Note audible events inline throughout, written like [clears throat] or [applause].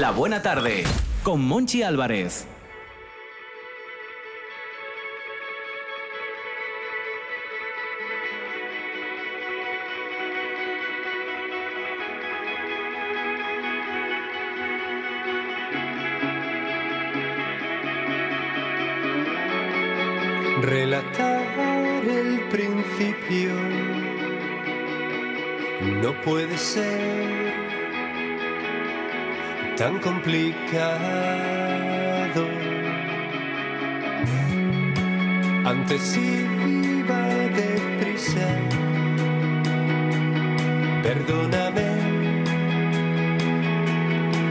La buena tarde con Monchi Álvarez. Relatar el principio no puede ser tan complicado. Antes iba deprisa, perdóname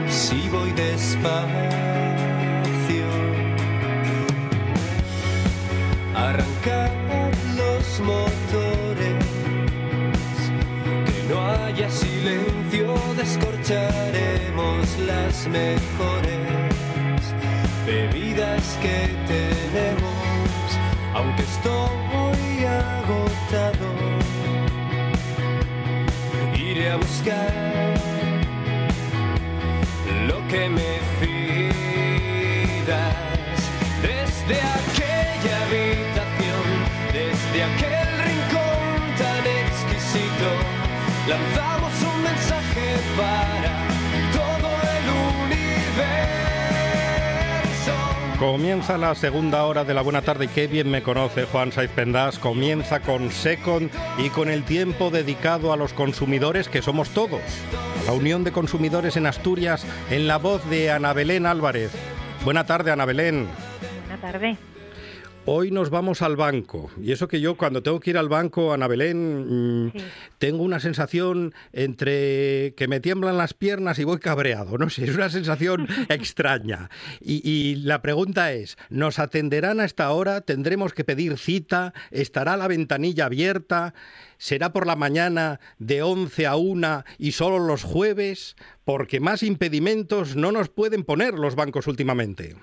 si voy despacio. Mejores bebidas que tenemos, aunque estoy agotado, iré a buscar lo que me pidas. Desde aquella habitación, desde aquel rincón tan exquisito, Comienza la segunda hora de la buena tarde. Qué bien me conoce Juan Saiz Pendas. Comienza con Second y con el tiempo dedicado a los consumidores que somos todos. La Unión de Consumidores en Asturias en la voz de Ana Belén Álvarez. Buena tarde, Ana Belén. Buena tarde. Hoy nos vamos al banco. Y eso que yo cuando tengo que ir al banco, Ana Belén, mm, Sí. tengo una sensación entre que me tiemblan las piernas y voy cabreado. No [laughs] sé, es una sensación [laughs] extraña. Y, y la pregunta es, ¿nos atenderán a esta hora? ¿Tendremos que pedir cita? ¿Estará la ventanilla abierta? ¿Será por la mañana de 11 a 1 y solo los jueves? Porque más impedimentos no nos pueden poner los bancos últimamente.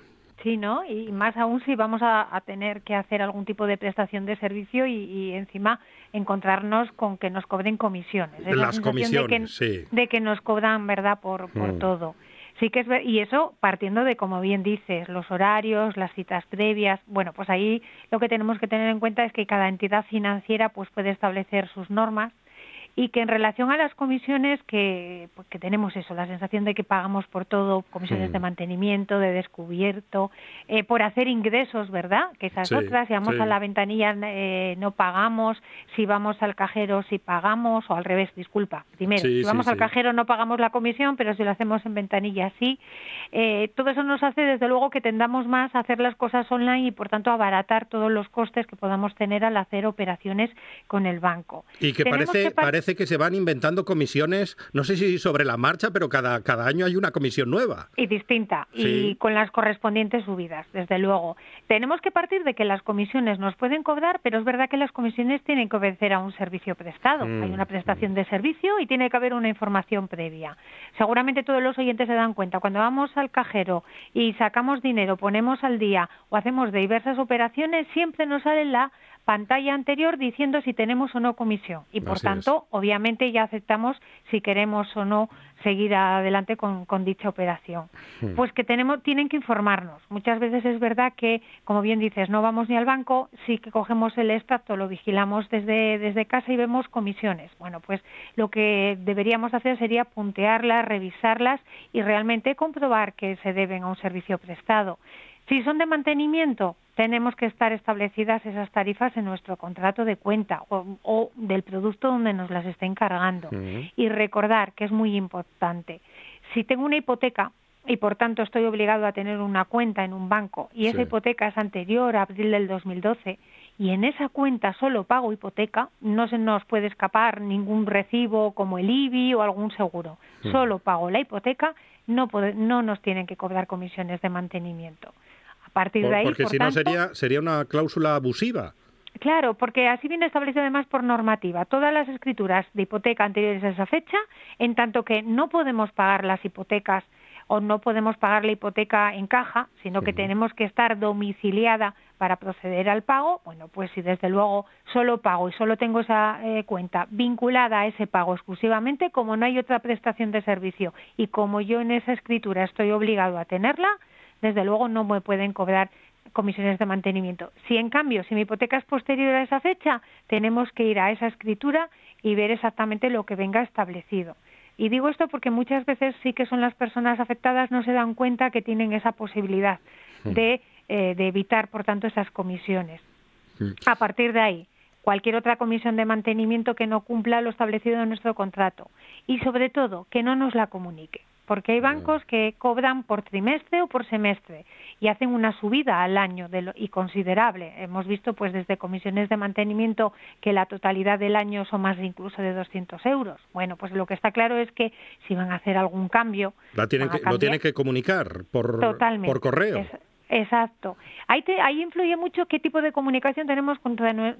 Sí, ¿no? Y más aún si vamos a, a tener que hacer algún tipo de prestación de servicio y, y encima encontrarnos con que nos cobren comisiones. Es la Las sensación de que, comisiones, sí. de que nos cobran, ¿verdad?, por, por Mm. todo. Sí que es ver- y eso partiendo de, como bien dices, los horarios, las citas previas. Bueno, pues ahí lo que tenemos que tener en cuenta es que cada entidad financiera pues puede establecer sus normas y que en relación a las comisiones que, pues, que tenemos eso, la sensación de que pagamos por todo, comisiones Mm. de mantenimiento, de descubierto, eh, por hacer ingresos, ¿verdad? Que esas Sí, otras, si vamos sí. a la ventanilla eh, no pagamos, si vamos al cajero si pagamos, o al revés, disculpa, primero, Sí, si vamos al cajero no pagamos la comisión, pero si lo hacemos en ventanilla sí. Eh, todo eso nos hace desde luego que tendamos más a hacer las cosas online y por tanto abaratar todos los costes que podamos tener al hacer operaciones con el banco. Y que Tenemos parece, que parece que se van inventando comisiones, no sé si sobre la marcha, pero cada, cada año hay una comisión nueva. Y distinta, Sí. y con las correspondientes subidas, desde luego. Tenemos que partir de que las comisiones nos pueden cobrar, pero es verdad que las comisiones tienen que obedecer a un servicio prestado. Mm, Hay una prestación de servicio y tiene que haber una información previa. Seguramente todos los oyentes se dan cuenta, cuando vamos al cajero y sacamos dinero, ponemos al día o hacemos diversas operaciones, siempre nos sale la pantalla anterior diciendo si tenemos o no comisión. Y por Así es. tanto, obviamente ya aceptamos si queremos o no seguir adelante con, con dicha operación. Hmm. Pues que tenemos, tienen que informarnos. Muchas veces es verdad que, como bien dices, no vamos ni al banco, sí que cogemos el extracto, lo vigilamos desde, desde casa y vemos comisiones. Bueno, pues lo que deberíamos hacer sería puntearlas, revisarlas y realmente comprobar que se deben a un servicio prestado. Si son de mantenimiento, tenemos que estar establecidas esas tarifas en nuestro contrato de cuenta o, o del producto donde nos las esté encargando. Ujú. Y recordar que es muy importante, si tengo una hipoteca y por tanto estoy obligado a tener una cuenta en un banco y esa Sí. hipoteca es anterior a abril del 2012 y en esa cuenta solo pago hipoteca, no se nos puede escapar ningún recibo como el IBI o algún seguro. Solo pago la hipoteca, no, no nos tienen que cobrar comisiones de mantenimiento. A partir Por- de ahí, porque por si no sería, sería una cláusula abusiva. Claro, porque así viene establecido además por normativa. Todas las escrituras de hipoteca anteriores a esa fecha, en tanto que no podemos pagar las hipotecas o no podemos pagar la hipoteca en caja, sino que tenemos que estar domiciliada para proceder al pago, bueno, pues si desde luego solo pago y solo tengo esa eh, cuenta vinculada a ese pago exclusivamente, como no hay otra prestación de servicio y como yo en esa escritura estoy obligado a tenerla, desde luego no me pueden cobrar comisiones de mantenimiento. Si en cambio, si mi hipoteca es posterior a esa fecha, tenemos que ir a esa escritura y ver exactamente lo que venga establecido. Y digo esto porque muchas veces sí que son las personas afectadas no se dan cuenta que tienen esa posibilidad de eh, de evitar, por tanto, esas comisiones. A partir de ahí, cualquier otra comisión de mantenimiento que no cumpla lo establecido en nuestro contrato y, sobre todo, que no nos la comunique. Porque hay bancos que cobran por trimestre o por semestre y hacen una subida al año de lo, y considerable. Hemos visto, pues, desde comisiones de mantenimiento que la totalidad del año son más incluso de 200 euros. Bueno, pues lo que está claro es que si van a hacer algún cambio, lo tienen que comunicar por, por correo. Exacto. Ahí, ahí influye mucho qué tipo de comunicación tenemos con,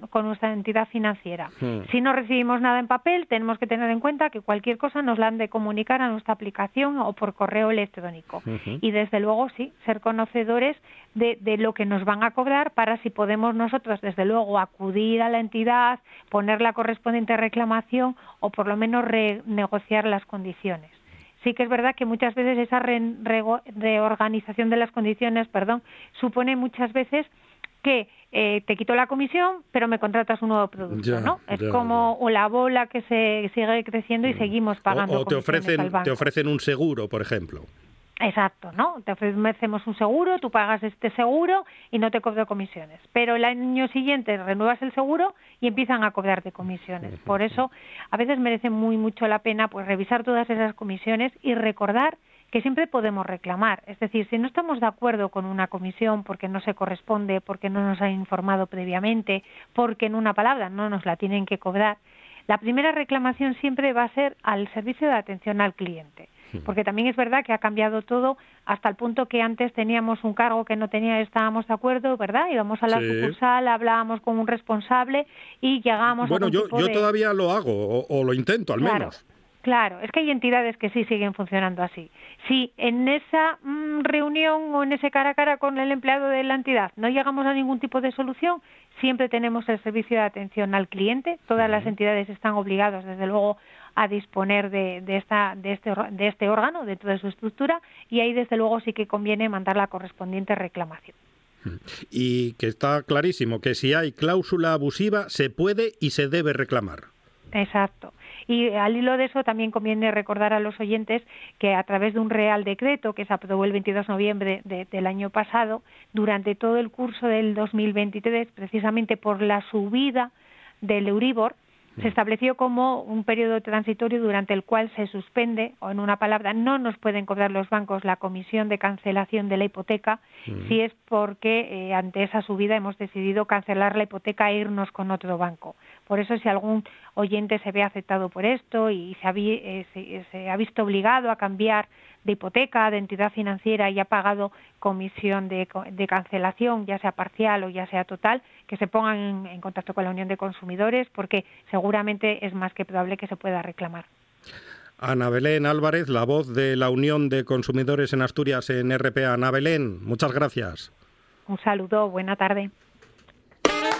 con nuestra entidad financiera. Hmm. Si no recibimos nada en papel, tenemos que tener en cuenta que cualquier cosa nos la han de comunicar a nuestra aplicación o por correo electrónico. Y desde luego, sí, ser conocedores de, de, lo que nos van a cobrar para si podemos nosotros, desde luego, acudir a la entidad, poner la correspondiente reclamación o por lo menos renegociar las condiciones sí que es verdad que muchas veces esa reorganización de las condiciones, perdón, supone muchas veces que eh, te quito la comisión, pero me contratas un nuevo producto, ¿no? Es como la bola que se sigue creciendo y mm. seguimos pagando. O, te ofrecen, te ofrecen un seguro, por ejemplo. Exacto, ¿no? Te ofrecemos un seguro, tú pagas este seguro y no te cobro comisiones. Pero el año siguiente renuevas el seguro y empiezan a cobrarte comisiones. Por eso, a veces merece muy mucho la pena pues revisar todas esas comisiones y recordar que siempre podemos reclamar. Es decir, si no estamos de acuerdo con una comisión porque no se corresponde, porque no nos han informado previamente, porque en una palabra no nos la tienen que cobrar, la primera reclamación siempre va a ser al servicio de atención al cliente porque también es verdad que ha cambiado todo hasta el punto que antes teníamos un cargo que no tenía, estábamos de acuerdo, ¿verdad? Íbamos a la sucursal, hablábamos con un responsable y llegábamos bueno, a Bueno, yo, yo todavía lo hago, o, lo intento al menos. Claro, es que hay entidades que sí siguen funcionando así. Si en esa mm, reunión o en ese cara a cara con el empleado de la entidad no llegamos a ningún tipo de solución, siempre tenemos el servicio de atención al cliente. Todas las entidades están obligadas, desde luego, a disponer de, esta, de, este, de este órgano dentro de su estructura y ahí desde luego sí que conviene mandar la correspondiente reclamación. Y que está clarísimo que si hay cláusula abusiva se puede y se debe reclamar. Exacto. Y al hilo de eso también conviene recordar a los oyentes que a través de un Real Decreto que se aprobó el 22 de noviembre del año pasado, durante todo el curso del 2023, precisamente por la subida del Euribor, se estableció como un periodo transitorio durante el cual se suspende, o en una palabra, no nos pueden cobrar los bancos la comisión de cancelación de la hipoteca si es porque eh, ante esa subida hemos decidido cancelar la hipoteca e irnos con otro banco. Por eso, si algún oyente se ve afectado por esto y se ha, eh, se ha visto obligado a cambiar de hipoteca, de entidad financiera y ha pagado comisión de, cancelación, ya sea parcial o ya sea total, que se pongan en, contacto con la Unión de Consumidores porque seguramente es más que probable que se pueda reclamar. Ana Belén Álvarez, la voz de la Unión de Consumidores en Asturias en RPA. Ana Belén, muchas gracias. Un saludo, buena tarde.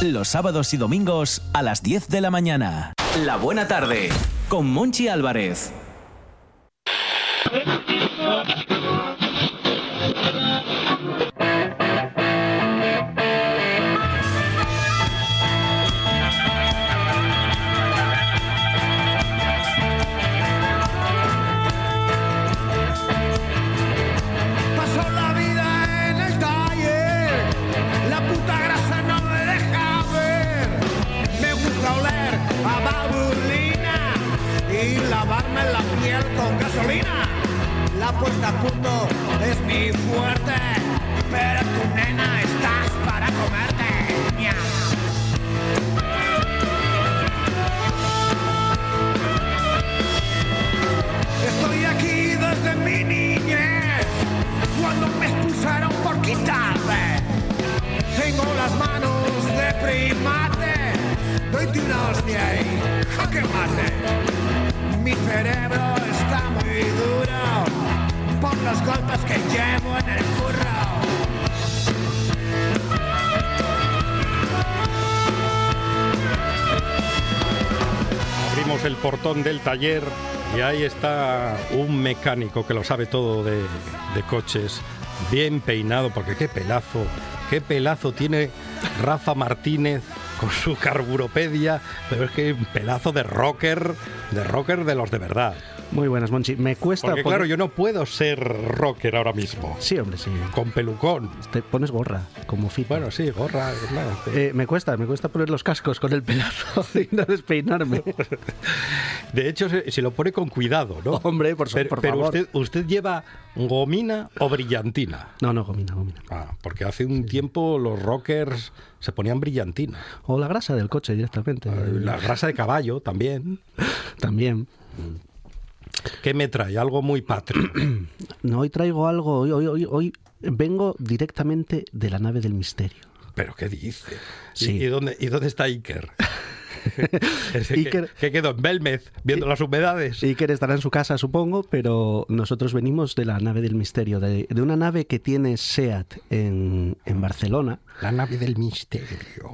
Los sábados y domingos a las 10 de la mañana. La buena tarde con Monchi Álvarez. La puesta a punto es mi fuerte, pero tu nena estás para comerte. Estoy aquí desde mi niñez, cuando me expulsaron por quitarme. Tengo las manos de primate, doy una hostia y jaque mate. Mi cerebro está muy duro los golpes que llevo en el curro. Abrimos el portón del taller y ahí está un mecánico que lo sabe todo de, de coches, bien peinado, porque qué pelazo, qué pelazo tiene Rafa Martínez con su carburopedia, pero es que un pelazo de rocker, de rocker de los de verdad. Muy buenas, Monchi. Me cuesta. Porque claro, yo no puedo ser rocker ahora mismo, Sí, hombre, sí. con pelucón. Te pones gorra, como fit. Bueno, sí, gorra, claro. sí. Eh, me cuesta, me cuesta poner los cascos con el pelazo [laughs] y no despeinarme. De hecho, se, se lo pone con cuidado, ¿no? Hombre, por, Pero, por pero favor. usted, usted lleva gomina o brillantina. No, no, gomina, gomina. Ah, porque hace un tiempo los rockers se ponían brillantina. O la grasa del coche directamente. La grasa de caballo también. También. ¿Qué me trae? Algo muy patrio. [clears throat] No, hoy traigo algo. Hoy, hoy, hoy, hoy vengo directamente de la nave del misterio. ¿Pero qué dice? ¿Y- Sí. ¿Y, dónde, ¿Y dónde está Iker? [laughs] [laughs] Iker- que quedó en Belmez viendo las humedades. Iker estará en su casa, supongo, pero nosotros venimos de la nave del misterio, de, de una nave que tiene SEAT en, en Barcelona, La nave del misterio.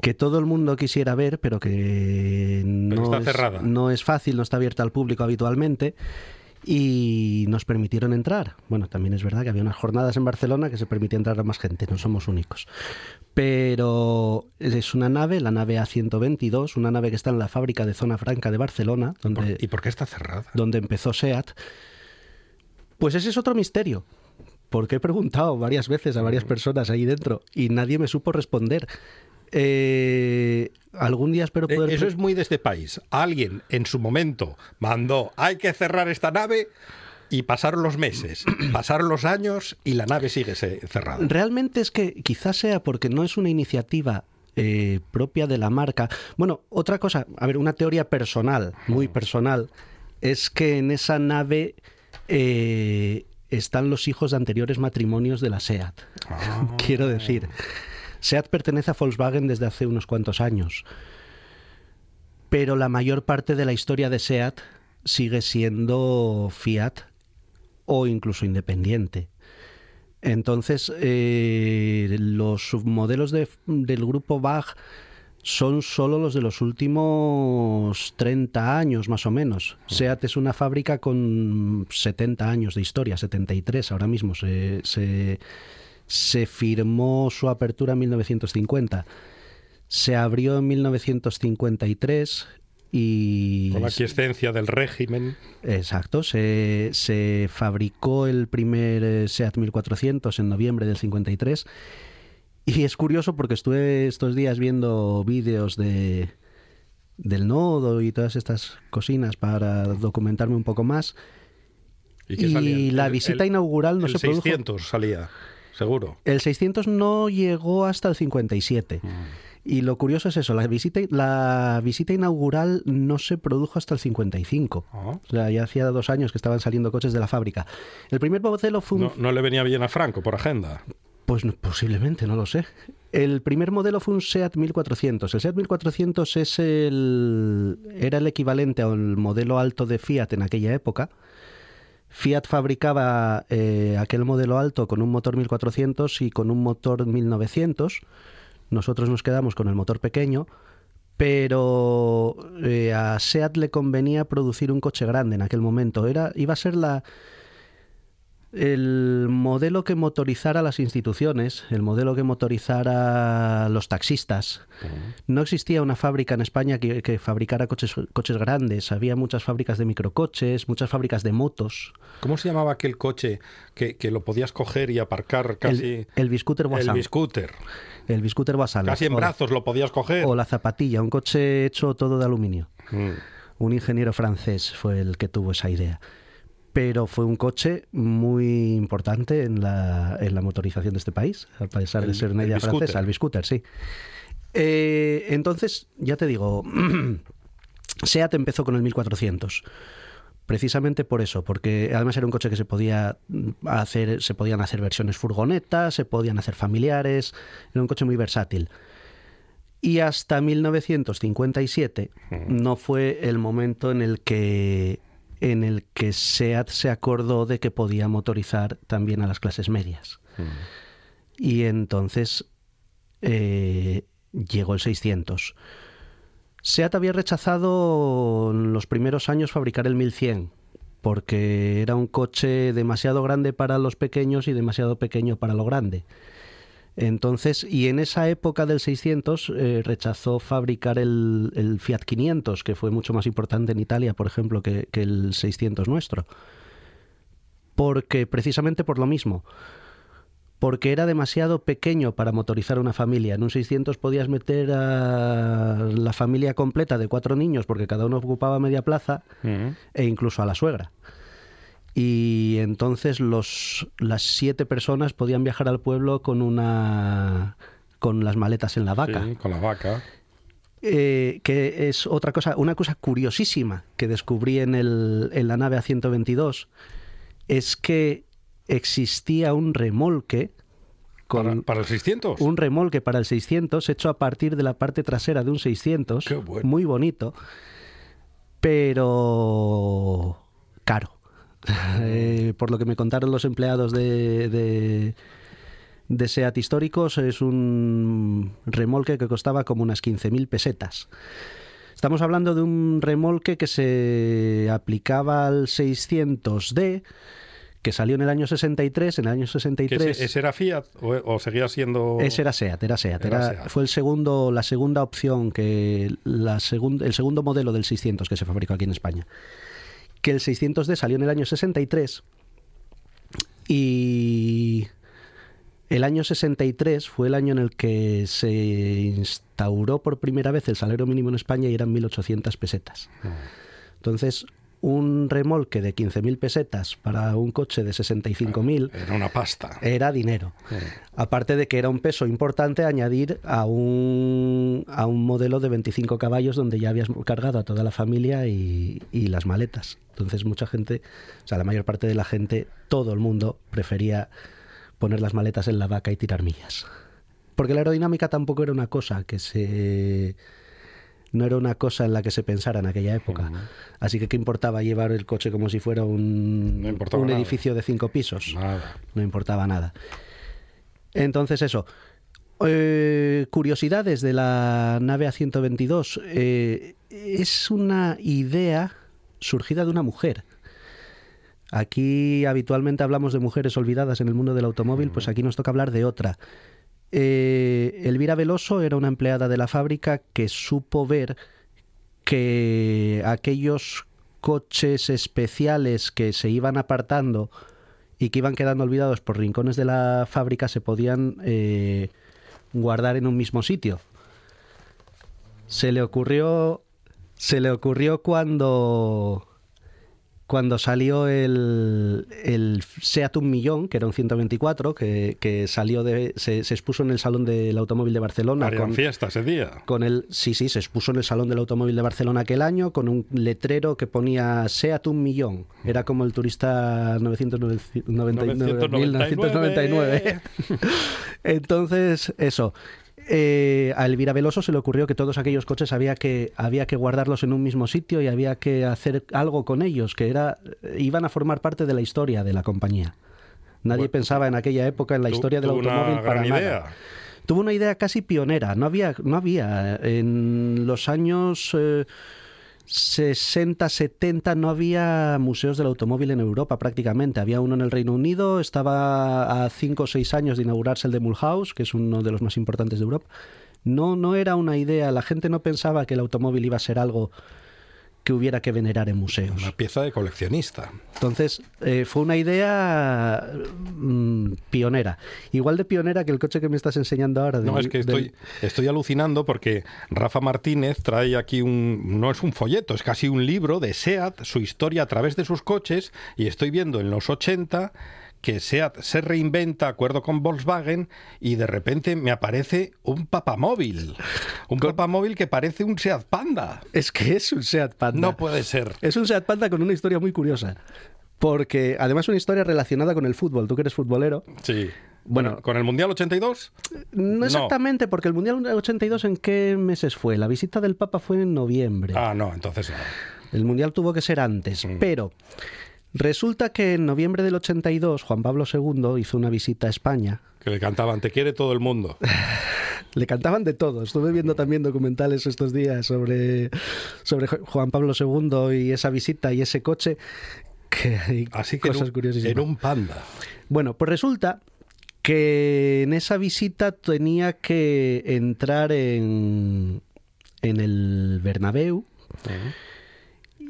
que todo el mundo quisiera ver, pero que no, está es, cerrada. no es fácil, no está abierta al público habitualmente. Y nos permitieron entrar. Bueno, también es verdad que había unas jornadas en Barcelona que se permitía entrar a más gente, no somos únicos. Pero es una nave, la nave A122, una nave que está en la fábrica de Zona Franca de Barcelona, ¿Por- donde, ¿Y por qué está cerrada? donde empezó SEAT. Pues ese es otro misterio. Porque he preguntado varias veces a varias personas ahí dentro y nadie me supo responder. Eh, algún día espero Eh, poder. Eso es muy de este país. Alguien en su momento mandó, hay que cerrar esta nave y pasaron los meses, [clears throat] pasaron los años y la nave sigue cerrada. Realmente es que quizás sea porque no es una iniciativa eh, propia de la marca. Bueno, otra cosa, a ver, una teoría personal, muy personal, es que en esa nave eh, están los hijos de anteriores matrimonios de la SEAT. Ah. [laughs] Quiero decir, SEAT pertenece a Volkswagen desde hace unos cuantos años, pero la mayor parte de la historia de SEAT sigue siendo Fiat o incluso independiente. Entonces, eh, los submodelos de- del grupo Bach son solo los de los últimos 30 años, más o menos. SEAT es una fábrica con 70 años de historia, 73 ahora mismo. Se, se, se firmó su apertura en 1950. Se abrió en 1953 y... Con la quiescencia del régimen. Exacto, se, se fabricó el primer eh, SEAT 1400 en noviembre del 53 y es curioso porque estuve estos días viendo vídeos de del nodo y todas estas cocinas para documentarme un poco más ¿Y, qué y salía? la El- visita el- inaugural no el se produjo 600 salía, seguro. el 600 no llegó hasta el 57 Mm. y lo curioso es eso, la visita, la visita inaugural no se produjo hasta el 55. Ah. O sea, ya hacía dos años que estaban saliendo coches de la fábrica. El primer modelo fue un... No, no le venía bien a Franco por agenda. Pues no- posiblemente, no lo sé. El primer modelo fue un SEAT 1400. El SEAT 1400 es el, era el equivalente al modelo alto de Fiat en aquella época. Fiat fabricaba eh, aquel modelo alto con un motor 1400 y con un motor 1900. Nosotros nos quedamos con el motor pequeño, pero eh, a SEAT le convenía producir un coche grande en aquel momento. Era, iba a ser la, el modelo que motorizara las instituciones, el modelo que motorizara los taxistas. No existía una fábrica en España que, que fabricara coches, coches grandes. Había muchas fábricas de microcoches, muchas fábricas de motos. ¿Cómo se llamaba aquel coche que, que lo podías coger y aparcar casi? El, biscooter El biscooter. El biscooter Boisson. Casi en O la- brazos lo podías coger. O la zapatilla, un coche hecho todo de aluminio. Mm. Un ingeniero francés fue el que tuvo esa idea. Pero fue un coche muy importante en la, en la motorización de este país, a pesar de ser una idea francesa, el biscooter, sí. Eh, entonces, ya te digo, [clears throat] SEAT empezó con el 1400. Precisamente por eso, porque además era un coche que se podía hacer, se podían hacer versiones furgonetas, se podían hacer familiares, era un coche muy versátil. Y hasta 1957 no fue el momento en el que en el que SEAT se acordó de que podía motorizar también a las clases medias. Y entonces eh, llegó el 600. SEAT había rechazado en los primeros años fabricar el 1100 porque era un coche demasiado grande para los pequeños y demasiado pequeño para lo grande. Entonces, y en esa época del 600 eh, rechazó fabricar el, el Fiat 500, que fue mucho más importante en Italia, por ejemplo, que, que el 600 nuestro. Porque precisamente por lo mismo. Porque era demasiado pequeño para motorizar una familia. En un 600 podías meter a la familia completa de cuatro niños, porque cada uno ocupaba media plaza, e incluso a la suegra. Y entonces los, las siete personas podían viajar al pueblo con una con las maletas en la vaca. Sí, con la vaca. Eh, que es otra cosa, una cosa curiosísima que descubrí en, el, en la nave A122 es que existía un remolque con Para, para el 600. un remolque para el 600 hecho a partir de la parte trasera de un 600, Qué bueno. muy bonito, pero caro. Eh, por lo que me contaron los empleados de, de, de SEAT históricos, es un remolque que costaba como unas 15.000 pesetas. Estamos hablando de un remolque que se aplicaba al 600D, que salió en el año 63. En el año ¿Que 63 ese, ese era Fiat o, o seguía siendo...? ese era SEAT, era SEAT. Era era- SEAT. Fue el segundo, la segunda opción, que la segun- el segundo modelo del 600 que se fabricó aquí en España. Que el 600D salió en el año 63 y el año 63 fue el año en el que se instauró por primera vez el salario mínimo en España y eran 1.800 pesetas. Entonces, un remolque de 15.000 pesetas para un coche de 65.000 Era una pasta. era dinero. Aparte de que era un peso importante añadir a un, a un modelo de 25 caballos donde ya habías cargado a toda la familia y, y las maletas. Entonces mucha gente, o sea, la mayor parte de la gente, todo el mundo prefería poner las maletas en la vaca y tirar millas. Porque la aerodinámica tampoco era una cosa que se... No era una cosa en la que se pensara en aquella época. Así que ¿qué importaba llevar el coche como si fuera un, No un edificio de cinco pisos? Nada. no importaba nada. Entonces eso. Eh, curiosidades de la nave A122. Eh, es una idea surgida de una mujer. Aquí habitualmente hablamos de mujeres olvidadas en el mundo del automóvil, pues aquí nos toca hablar de otra. Eh, Elvira Veloso era una empleada de la fábrica que supo ver que aquellos coches especiales que se iban apartando y que iban quedando olvidados por rincones de la fábrica se podían eh, guardar en un mismo sitio. Se le ocurrió, se le ocurrió cuando cuando salió el, el Seat Un Millón, que era un 124, que, que salió de, se, se expuso en el Salón del Automóvil de Barcelona. Harían con- fiesta ese día. con el sí sí se expuso en el salón del automóvil de Barcelona aquel año con un letrero que ponía Seat un millón era como el turista 999 1999 [laughs] entonces eso eh, a Elvira Veloso se le ocurrió que todos aquellos coches había que había que guardarlos en un mismo sitio y había que hacer algo con ellos que era iban a formar parte de la historia de la compañía nadie Bueno, pensaba en aquella época en la historia del una automóvil para gran nada idea. tuvo una idea casi pionera. No había, no había en los años eh, 60, 70 no había museos del automóvil en Europa prácticamente. Había uno en el Reino Unido, estaba a 5 o 6 años de inaugurarse el de Mulhouse, que es uno de los más importantes de Europa. No, no era una idea, la gente no pensaba que el automóvil iba a ser algo que hubiera que venerar en museos. Una pieza de coleccionista. Entonces, eh, fue una idea mm, pionera. Igual de pionera que el coche que me estás enseñando ahora. No, es que estoy, estoy alucinando porque Rafa Martínez trae aquí un. No es un folleto, es casi un libro de SEAT, su historia a través de sus coches, y estoy viendo en los 80 que SEAT se reinventa, acuerdo con Volkswagen, y de repente me aparece un papamóvil. Un papamóvil que parece un SEAT Panda. Es que es un Seat Panda. No puede ser. Es un Seat Panda con una historia muy curiosa. Porque además una historia relacionada con el fútbol. Tú que eres futbolero. Sí. Bueno. Bueno, con el Mundial 82. No exactamente, porque el Mundial 82 en qué meses fue? La visita del Papa fue en noviembre. Ah, no, entonces no. El Mundial tuvo que ser antes, Mm. pero resulta que en noviembre del 82 Juan Pablo II hizo una visita a España. Que le cantaban, te quiere todo el mundo. [laughs] Le cantaban de todo. Estuve viendo también documentales estos días sobre, sobre Ju- Juan Pablo II y esa visita y ese coche. Que hay Así que en cosas un- curiosísimas. en un panda. Bueno, pues resulta que en esa visita tenía que entrar en, en el Bernabéu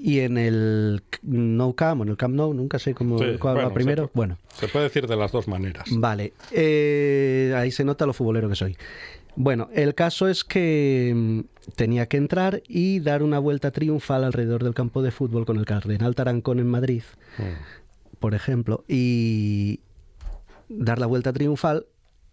y en el No Camp, en el Camp Nou, nunca sé cómo Sí, cuál va bueno, primero. se Bueno, Se puede decir de las dos maneras. vale. Eh, ahí se nota lo futbolero que soy. Bueno, el caso es que mm, tenía que entrar y dar una vuelta triunfal alrededor del campo de fútbol con el Cardenal Tarancón en Madrid por ejemplo, y dar la vuelta triunfal.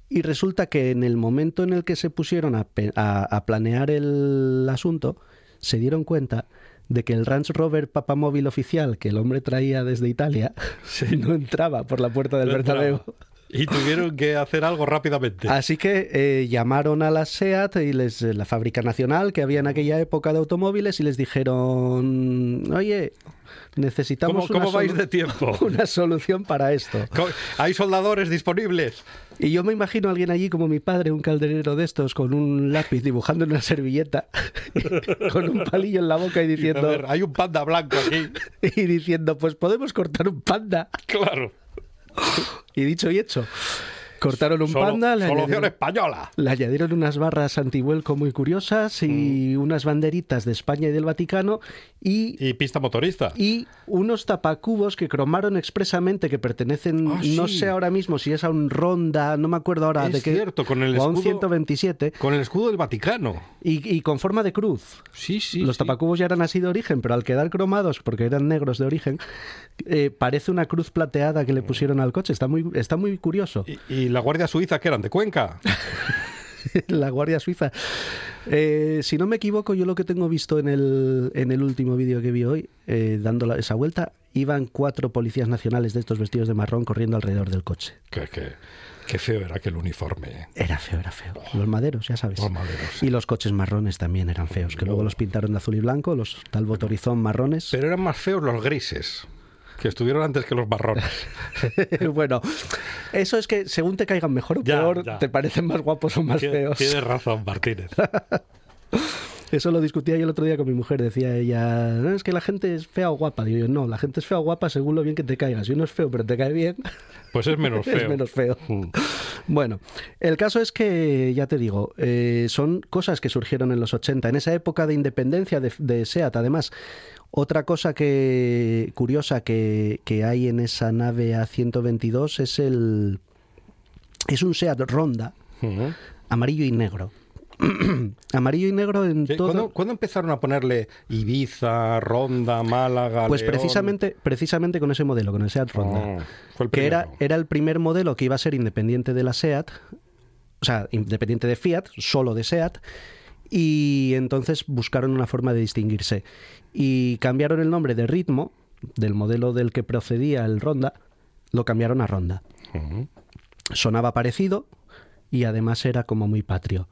Y resulta que en el momento en el que se pusieron a, a- a planear el asunto, se dieron cuenta de que el Range Rover Papamóvil oficial que el hombre traía desde Italia [laughs] no entraba por la puerta del No. Y tuvieron que hacer algo rápidamente. Así que eh, llamaron a la SEAT y les, la fábrica nacional que había en aquella época de automóviles y les dijeron, oye, necesitamos ¿Cómo, cómo una, vais de tiempo? [laughs] una solución para esto. ¿Hay soldadores disponibles? Y yo me imagino a alguien allí como mi padre, un calderero de estos, con un lápiz dibujando en una servilleta, [laughs] con un palillo en la boca y A diciendo, ver, hay un panda blanco aquí. [laughs] y diciendo, pues podemos cortar un panda. Claro. [laughs] Y dicho y hecho, cortaron un panda, solución añadieron, española. le añadieron unas barras antivuelco muy curiosas y Mm. unas banderitas de España y del Vaticano y, Y pista motorista. y unos tapacubos que cromaron expresamente que pertenecen, Ah, no sé ahora mismo si es a un Ronda, no me acuerdo ahora Es de qué, cierto, con el o a un escudo- 127. Con el escudo del Vaticano. Y, y con forma de cruz. Sí, sí. Los sí. tapacubos ya eran así de origen, pero al quedar cromados, porque eran negros de origen, eh, parece una cruz plateada que le pusieron al coche. Está muy, está muy curioso. Y, y la Guardia Suiza, que eran de Cuenca. [laughs] La Guardia Suiza. Eh, si no me equivoco, yo lo que tengo visto en el, en el último vídeo que vi hoy, eh, dando la- esa vuelta, iban cuatro policías nacionales de estos vestidos de marrón corriendo alrededor del coche. Qué, qué- qué feo era aquel uniforme. ¿eh? Era feo, era feo. Los maderos, ya sabes. Los maderos, sí. Y los coches marrones también eran feos, que luego los pintaron de azul y blanco, los tal botorizón marrones. Pero eran más feos los grises, que estuvieron antes que los marrones. [laughs] bueno, eso es que según te caigan mejor o Ya, peor, ya. te parecen más guapos o más feos. Tienes razón, Martínez. [laughs] Eso lo discutía yo el otro día con mi mujer. Decía ella, "No, es que la gente es fea o guapa. Digo yo, no, la gente es fea o guapa según lo bien que te caiga. Si uno es feo pero te cae bien, [laughs] Pues es menos feo. es menos feo. Mm. Bueno, el caso es que, ya te digo, eh, son cosas que surgieron en los 80, en esa época de independencia de, de SEAT. Además, otra cosa que curiosa que, que hay en esa nave A122 es el es un SEAT Ronda amarillo y negro. [clears throat] amarillo y negro en ¿Qué- todo. ¿Cuándo, cuándo empezaron a ponerle Ibiza, Ronda, Málaga? Pues León? precisamente, precisamente con ese modelo, con el SEAT Ronda. Oh, el que era, era el primer modelo que iba a ser independiente de la SEAT, o sea, independiente de Fiat, solo de SEAT, y entonces buscaron una forma de distinguirse. Y cambiaron el nombre de Ritmo, del modelo del que procedía el Ronda, lo cambiaron a Ronda. Sonaba parecido y además era como muy patrio.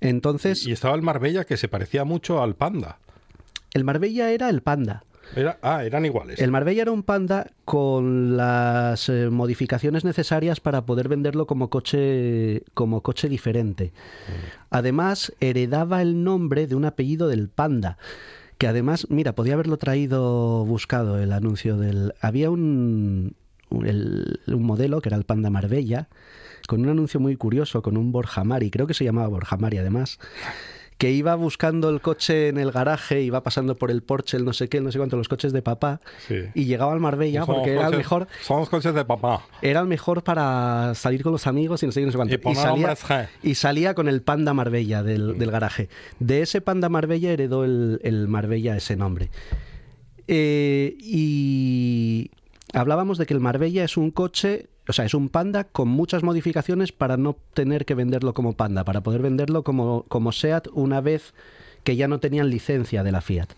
Entonces, Y estaba el Marbella que se parecía mucho al Panda. el Marbella era el Panda. Era- ah, eran iguales. El Marbella era un Panda con las eh, modificaciones necesarias para poder venderlo como coche, como coche diferente. Además, heredaba el nombre de un apellido del Panda. Que además, mira, podía haberlo traído buscado el anuncio del. Había un, un, el- un modelo que era el Panda Marbella, con un anuncio muy curioso, con un Borjamari, creo que se llamaba Borjamari además, que iba buscando el coche en el garaje, iba pasando por el Porsche, el no sé qué, el no sé cuánto, los coches de papá, Sí. y llegaba al Marbella Son porque era el mejor, Son los coches de papá. era el mejor para salir con los amigos y no sé qué, no sé cuánto. Y salía, y salía con el Panda Marbella del, del garaje. De ese Panda Marbella heredó el, el Marbella ese nombre. Eh, y hablábamos de que el Marbella es un coche, o sea, es un Panda con muchas modificaciones para no tener que venderlo como Panda, para poder venderlo como, como SEAT una vez que ya no tenían licencia de la Fiat.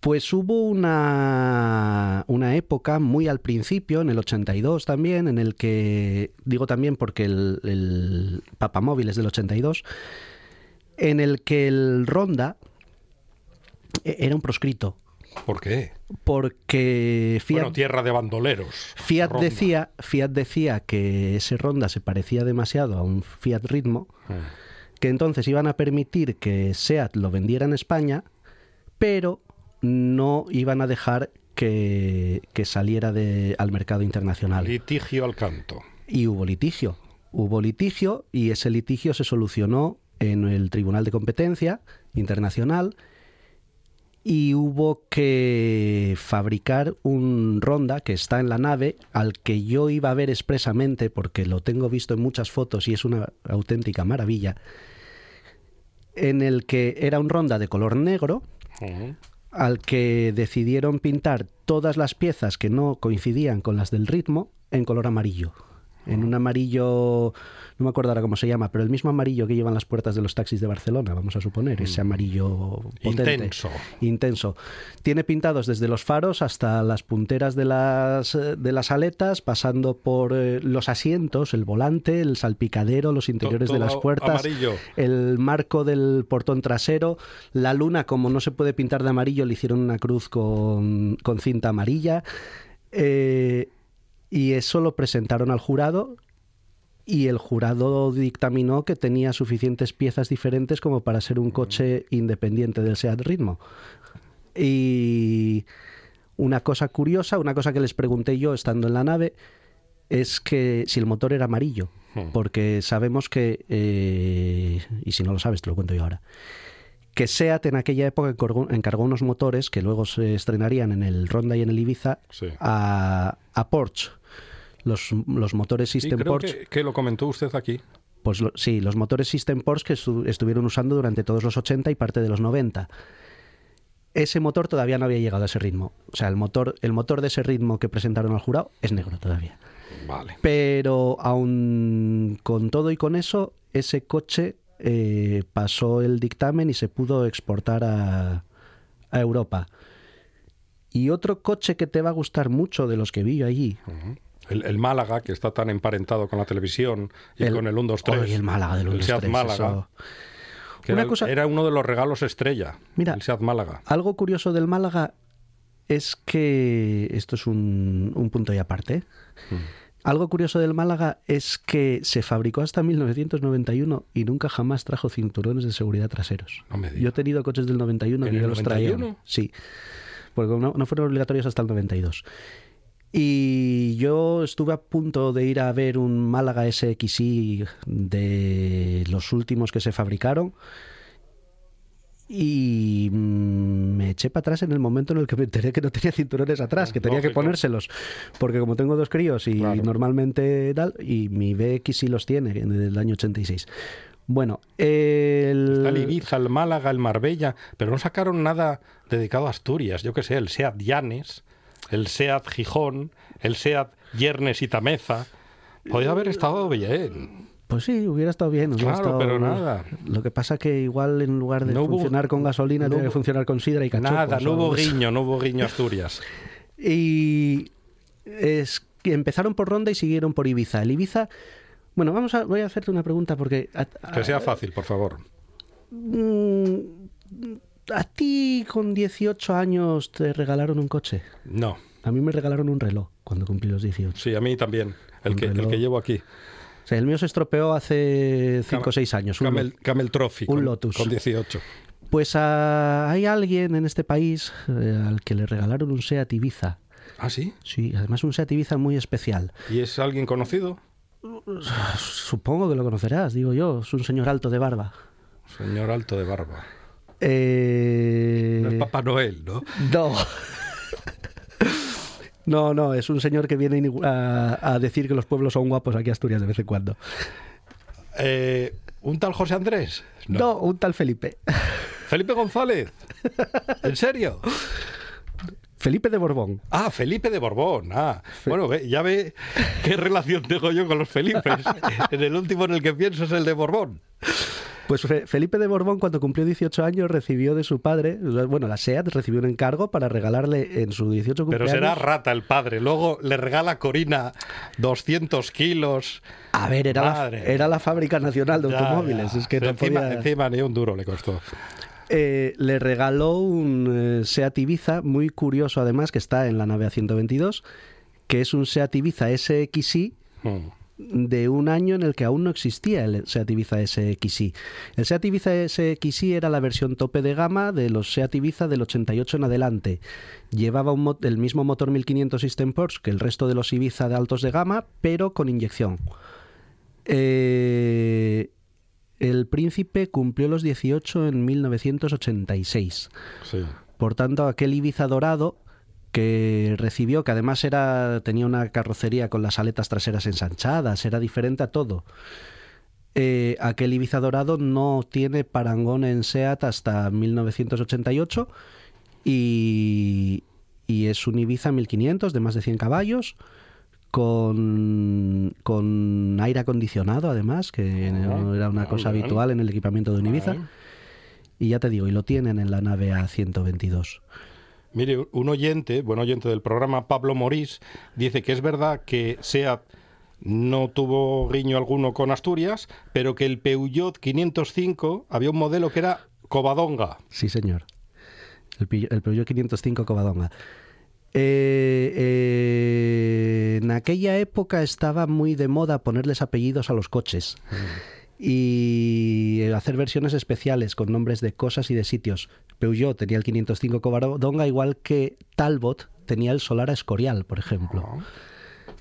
Pues hubo una, una época muy al principio, en el 82 también, en el que, digo también porque el, el Papamóvil es del 82, en el que el Ronda e- era un proscrito, ¿Por qué? Porque Fiat, Bueno, tierra de bandoleros. Fiat, Ronda. decía, Fiat decía que ese Ronda se parecía demasiado a un Fiat Ritmo, Mm. que entonces iban a permitir que SEAT lo vendiera en España, pero no iban a dejar que, que saliera de, al mercado internacional. Litigio al canto. Y hubo litigio. Hubo litigio y ese litigio se solucionó en el Tribunal de Competencia Internacional y hubo que fabricar un Ronda que está en la nave al que yo iba a ver expresamente porque lo tengo visto en muchas fotos y es una auténtica maravilla en el que era un Ronda de color negro al que decidieron pintar todas las piezas que no coincidían con las del ritmo en color amarillo. En un amarillo, no me acuerdo ahora cómo se llama, pero el mismo amarillo que llevan las puertas de los taxis de Barcelona, vamos a suponer, ese amarillo potente, Intenso. intenso. Tiene pintados desde los faros hasta las punteras de las, de las aletas, pasando por eh, los asientos, el volante, el salpicadero, los interiores de todo las puertas, amarillo. el marco del portón trasero, la luna, como no se puede pintar de amarillo, le hicieron una cruz con, con cinta amarilla. Eh, y eso lo presentaron al jurado y el jurado dictaminó que tenía suficientes piezas diferentes como para ser un coche independiente del Seat Ritmo. Y una cosa curiosa, una cosa que les pregunté yo estando en la nave, es que si el motor era amarillo, porque sabemos que, eh, y si no lo sabes, te lo cuento yo ahora, que SEAT en aquella época encargó, encargó unos motores que luego se estrenarían en el Ronda y en el Ibiza Sí. a, a Porsche. Los, los motores Sí, System creo Porsche, que, que lo comentó usted aquí. pues lo- sí, los motores System Porsche que estu- estuvieron usando durante todos los 80 y parte de los 90. Ese motor todavía no había llegado a ese ritmo. O sea, el motor, el motor de ese ritmo que presentaron al jurado es negro todavía. Vale. Pero aún con todo y con eso, ese coche eh, pasó el dictamen y se pudo exportar a, a Europa. Y otro coche que te va a gustar mucho de los que vi yo allí. El, el Málaga, que está tan emparentado con la televisión y el- con el 1, 2, 3. Ay, el Málaga del 1, El 2, Seat 3, Málaga. eso. que Una era, cosa- era uno de los regalos estrella. Mira. el Seat Málaga. Algo curioso del Málaga es que esto es un, un punto y aparte. ¿eh? Algo curioso del Málaga es que se fabricó hasta 1991 y nunca jamás trajo cinturones de seguridad traseros. No me diga. Yo he tenido coches del 91 ¿En que el yo los traía. 91? Sí, porque no, no fueron obligatorios hasta el 92. Y yo estuve a punto de ir a ver un Málaga SXI de los últimos que se fabricaron y mm, me eché para atrás en el momento en el que me enteré que no tenía cinturones atrás, que tenía que ponérselos, porque como tengo dos críos y Claro. normalmente tal, y mi BX sí los tiene, del año 86. Bueno, el... Está el Ibiza, el Málaga, el Marbella, pero no sacaron nada dedicado a Asturias. Yo qué sé, el Seat Llanes, el Seat Gijón, el Seat Yernes y Tameza. Podría haber estado bien. Pues sí, hubiera estado bien. hubiera Claro, estado- pero nada. Lo que pasa que igual en lugar de No hubo- funcionar con gasolina, no tiene que funcionar con sidra y cachopos. Nada, no hubo guiño, no hubo guiño Asturias. [laughs] Y es que empezaron por Ronda y siguieron por Ibiza. El Ibiza, bueno, vamos a, voy a hacerte una pregunta porque a- a- Que sea fácil, por favor. mm, ¿A ti con 18 años te regalaron un coche? No, A mí me regalaron un reloj cuando cumplí los 18. sí, a mí también. El que, el que llevo aquí. O sea, el mío se estropeó hace 5 o 6 años. un Camel, Trophy. un con, Lotus. Con 18. Pues ah, hay alguien en este país eh, al que le regalaron un Seat Ibiza. ¿Ah, sí? Sí, además un Seat Ibiza muy especial. ¿Y es alguien conocido? Supongo que lo conocerás, digo yo. Es un señor alto de barba. Señor alto de barba. Eh, No es Papá Noel, ¿no? No. No, no, es un señor que viene a, a decir que los pueblos son guapos aquí a Asturias de vez en cuando. Eh, ¿Un tal José Andrés? No, un tal Felipe. ¿Felipe González? ¿En serio? Felipe de Borbón. Ah, Felipe de Borbón. Ah, bueno, ve- ya ve qué relación tengo yo con los Felipes. [laughs] En el último en el que pienso es el de Borbón. Pues Fe- Felipe de Borbón, cuando cumplió 18 años, recibió de su padre, bueno, la SEAT recibió un encargo para regalarle en su 18 Pero cumpleaños. será rata el padre. Luego le regala a Corina 200 kilos. A ver, era la, era la fábrica nacional de Ya, automóviles. ya. Es que no encima, podía- encima ni un duro le costó. Eh, le regaló un eh, Seat Ibiza, muy curioso además, que está en la nave A122, que es un Seat Ibiza SXI Mm. De un año en el que aún no existía el Seat Ibiza SXI. El Seat Ibiza SXI era la versión tope de gama de los Seat Ibiza del 88 en adelante. Llevaba un el mismo motor 1500 System Porsche que el resto de los Ibiza de altos de gama, pero con inyección. Eh, el príncipe cumplió los 18 en 1986. Sí. Por tanto, aquel Ibiza dorado que recibió, que además era tenía una carrocería con las aletas traseras ensanchadas, era diferente a todo. Eh, aquel Ibiza dorado no tiene parangón en SEAT hasta 1988 y, y es un Ibiza 1500 de más de 100 caballos con, con aire acondicionado además, que no era una ah, cosa bien. habitual en el equipamiento de un Ibiza. Y ya te digo, y lo tienen en la nave A122. Mire, un oyente, buen oyente del programa, Pablo Morís, dice que es verdad que SEAT no tuvo guiño alguno con Asturias, pero que el Peugeot 505 había un modelo que era Covadonga. Sí, señor. El, el Peugeot 505 Covadonga. Eh, eh, en aquella época estaba muy de moda ponerles apellidos a los coches y hacer versiones especiales con nombres de cosas y de sitios. Peugeot tenía el 505 Covadonga, igual que Talbot tenía el Solara Escorial, por ejemplo.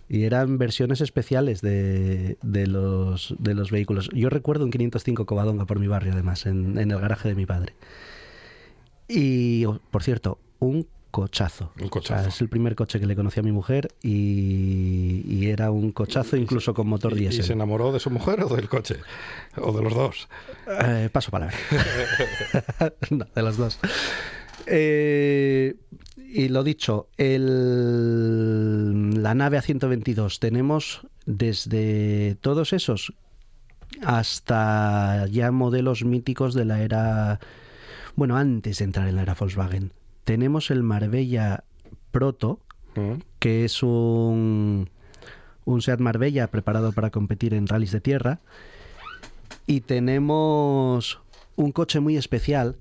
Y eran versiones especiales de, de los, de los vehículos. Yo recuerdo un 505 Covadonga por mi barrio, además, en, en el garaje de mi padre. Y, oh, por cierto, un cochazo. Un O cochazo. sea, es el primer coche que le conocí a mi mujer y, y era un cochazo incluso con motor ¿Y, y diésel. se enamoró de su mujer o del coche? ¿O de los dos? Eh, paso palabra. [laughs] no, de los dos. Eh, y lo dicho, el, la nave A122 tenemos desde todos esos hasta ya modelos míticos de la era, bueno, antes de entrar en la era Volkswagen. Tenemos el Marbella Proto, Mm. que es un, un Seat Marbella preparado para competir en rallies de tierra. Y tenemos un coche muy especial,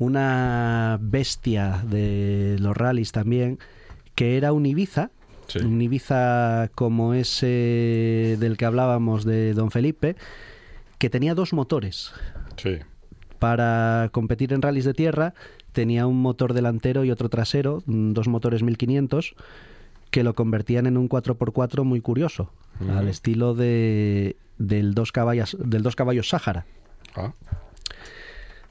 una bestia de los rallies también, que era un Ibiza, Sí. un Ibiza como ese del que hablábamos de Don Felipe, que tenía dos motores. Sí. Para competir en rallies de tierra tenía un motor delantero y otro trasero, mm, dos motores 1500, que lo convertían en un 4x4 muy curioso, al estilo de, del, dos caballos, del dos caballos Sáhara, Ah,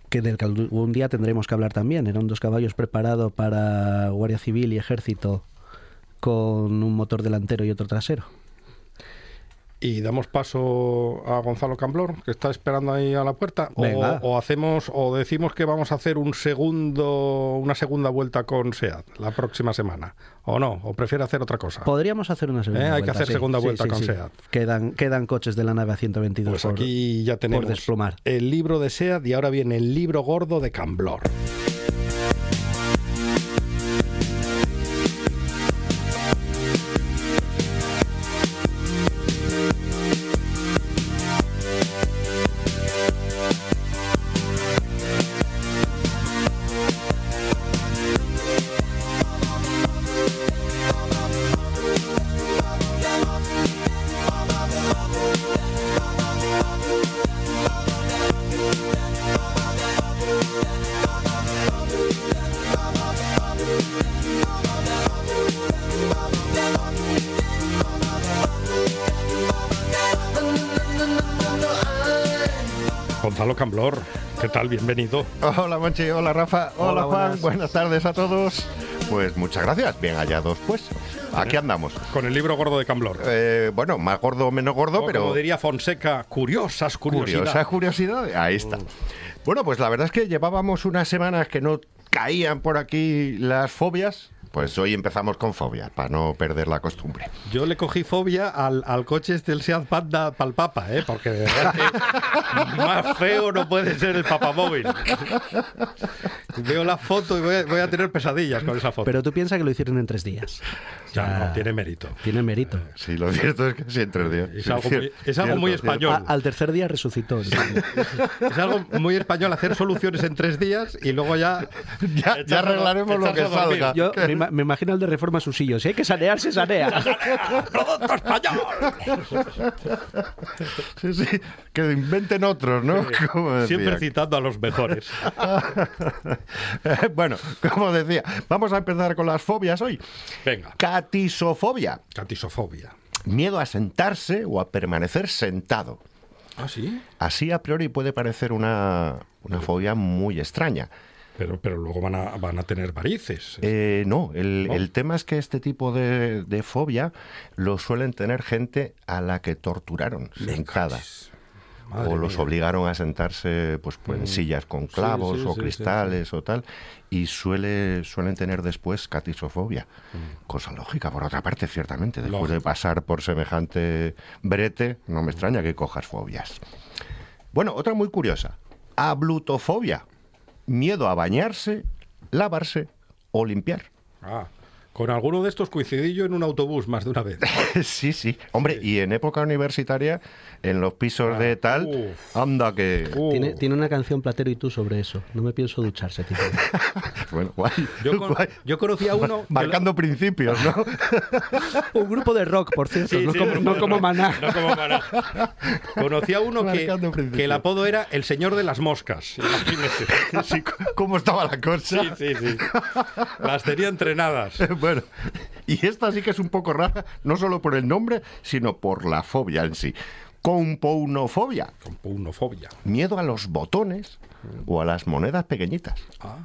que del que algún día tendremos que hablar también. Era un dos caballos preparado para Guardia Civil y Ejército con un motor delantero y otro trasero. Y damos paso a Gonzalo Camblor, que está esperando ahí a la puerta. O, o hacemos, o decimos que vamos a hacer un segundo, una segunda vuelta con SEAT la próxima semana. O no, o prefiere hacer otra cosa. Podríamos hacer una segunda Eh, hay que vuelta. hacer sí, segunda vuelta sí, con. SEAT. Quedan, quedan coches de la nave a 122 Pues por- aquí ya tenemos el libro de SEAT y ahora viene el libro gordo de Camblor. Bienvenido. Hola Monchi, hola Rafa, hola, Hola, Juan, buenas. buenas. tardes a todos. Pues muchas gracias, bien hallados pues. Aquí andamos. Con el libro gordo de Camblor. Eh, bueno, más gordo o menos gordo, O pero Como diría Fonseca, curiosas curiosidades. curiosa curiosidad. Ahí está. Bueno, pues la verdad es que llevábamos unas semanas que no caían por aquí las fobias. Pues hoy empezamos con fobias, para no perder la costumbre. Yo le cogí fobia al, al coche este del Seat Panda para el Papa, ¿eh? porque de verdad que [laughs] más feo no puede ser el papamóvil. Veo la foto y voy a, voy a tener pesadillas con esa foto. Pero tú piensas que lo hicieron en tres días. ya O sea, no, tiene mérito. Tiene mérito. Sí, lo cierto es que sí, en tres días. Es algo muy- es algo muy Cierto, cierto. español. A- al tercer día resucitó. Es algo muy español hacer soluciones en tres días y luego ya... [laughs] Ya, arreglaremos lo que salga. Yo me imagino el de reforma susillo. Si hay que sanear, se sanea. [laughs] ¡Producto español! Sí, sí, que inventen otros, ¿no? Como decía. Siempre citando a los mejores. [laughs] bueno, como decía, vamos a empezar con las fobias hoy. Venga, Catisofobia, catisofobia. miedo a sentarse o a permanecer sentado. ¿Ah, sí? Así a priori puede parecer una, una fobia muy extraña. Pero, pero luego van a, van a tener varices. Eh, no, el, ¿No? el tema es que este tipo de, de fobia lo suelen tener gente a la que torturaron sentada. Madre o los mía. Mm. obligaron a sentarse pues, pues, en sillas con clavos sí, o sí, cristales o tal y suele suelen tener después catisofobia cosa lógica por otra parte ciertamente después de Mm. Pasar por semejante brete no me extraña que cojas fobias bueno otra muy curiosa ablutofobia miedo a bañarse lavarse o limpiar. Ah, con alguno de estos coincidí yo en un autobús más de una vez. [laughs] sí, sí. Hombre, y en época universitaria, en los pisos de tal, Ah, uf. anda que... Tiene, tiene una canción Platero y tú sobre eso. No me pienso ducharse, tío. [laughs] Bueno, guay. yo, con- guay. yo conocí a uno... Marcando principios, ¿no? [laughs] Un grupo de rock, por cierto, Sí, no, sí, como, no maná. No como maná. Conocí a uno que, que el apodo era el señor de las moscas. Imagínese. Sí, ¿Cómo estaba la cosa? Sí, sí, sí. Las tenía entrenadas. Bueno, y esta sí que es un poco rara, no solo por el nombre, sino por la fobia en sí. Compounofobia, Con punofobia. miedo a los botones o a las monedas pequeñitas. Ah.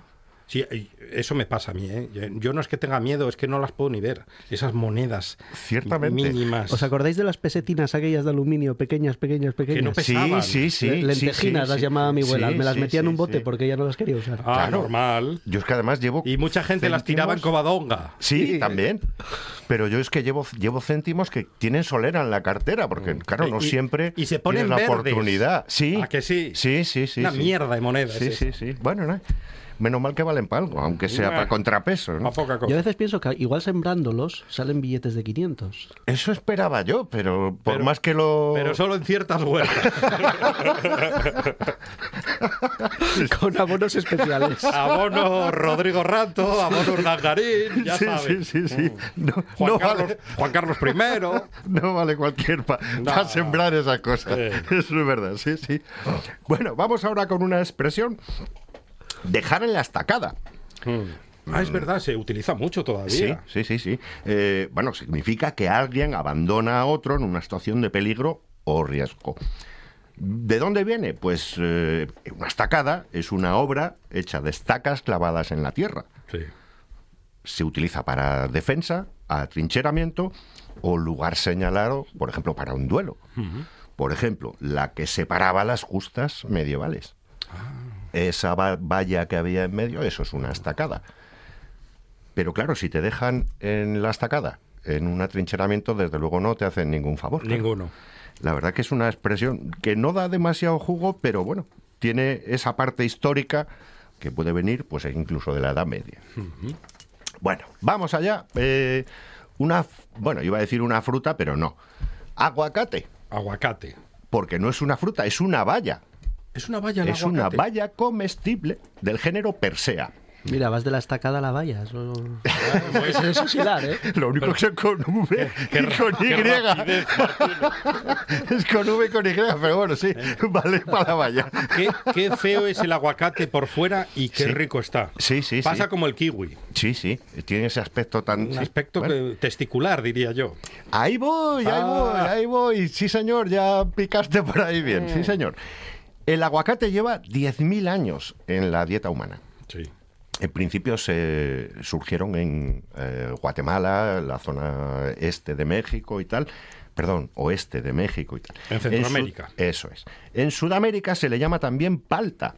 Sí, eso me pasa a mí, ¿eh? Yo- no es que tenga miedo, es que no las puedo ni ver. Esas monedas Ciertamente. mínimas. ¿Os acordáis de las pesetinas aquellas de aluminio, pequeñas, pequeñas, pequeñas? no pesaban. Sí, sí, sí. Le- Lentejinas sí, sí, las sí. llamaba mi abuela. Sí, Me las sí, metía en un bote sí. porque ella no las quería usar. Ah, Claro. normal. Yo es que además llevo... Y mucha gente las tiraba en covadonga. Sí, también. Pero yo es que llevo, llevo céntimos que tienen solera en la cartera, porque claro, no Mm. Y- siempre y se ponen tienes la verdes. oportunidad. Sí. ¿A que sí? Sí, sí, sí. Una sí. mierda de monedas. Sí, sí, sí. Bueno, no. Menos mal que valen para algo, aunque sea para contrapeso. ¿no? A poca cosa. Yo a veces pienso que igual sembrándolos salen billetes de 500. Eso esperaba yo, pero por Pero- más que lo... Pero solo en ciertas huertas. [laughs] Con abonos especiales. Abono Rodrigo Rato, abono Urdangarín, ya sí, sabes. sí, sí, sí. No, Juan, no Carlos, vale, Juan Carlos I. no vale cualquier para No. sembrar esas cosas. Sí. [laughs] Eso es verdad, sí, sí. Bueno, vamos ahora con una expresión. Dejar en la estacada. Ah, es verdad, se utiliza mucho todavía. sí, sí, sí. Eh, bueno, significa que alguien abandona a otro en una situación de peligro o riesgo. ¿De dónde viene? Pues eh, una estacada es una obra hecha de estacas clavadas en la tierra. Sí. Se utiliza para defensa, atrincheramiento o lugar señalado, por ejemplo, para un duelo. Por ejemplo, la que separaba las justas medievales. Esa va- valla que había en medio, eso es una estacada. Pero claro, si te dejan en la estacada, en un atrincheramiento, desde luego no te hacen ningún favor. claro. Ninguno. La verdad que es una expresión que no da demasiado jugo, pero bueno, tiene esa parte histórica que puede venir, pues incluso de la Edad Media. Bueno, vamos allá. Eh, una, bueno, iba a decir una fruta, pero no. Aguacate, Aguacate. porque no es una fruta, es una valla. Es una valla Es una aguacate. valla comestible del género Persea. Mira, vas de la estacada a la valla. Eso, eso es hilar, ¿eh? [laughs] Lo único que es con V qué y con qué Y. rapidez, es con V y con Y, pero bueno, sí, vale para la valla. Qué, qué feo es el aguacate por fuera y qué Sí. rico está. Sí, sí, Pasa sí. como el kiwi. Sí, sí, tiene ese aspecto tan... Un sí, aspecto bueno. que- testicular, diría yo. Ahí voy, ahí Ah. voy, ahí voy. Sí, señor, ya picaste por ahí bien. Sí, señor. El aguacate lleva 10.000 años en la dieta humana. Sí. En principio se surgieron en eh, Guatemala, la zona este de México y tal. Perdón, oeste de México y tal. En Centroamérica. Eso es. En Sudamérica se le llama también palta,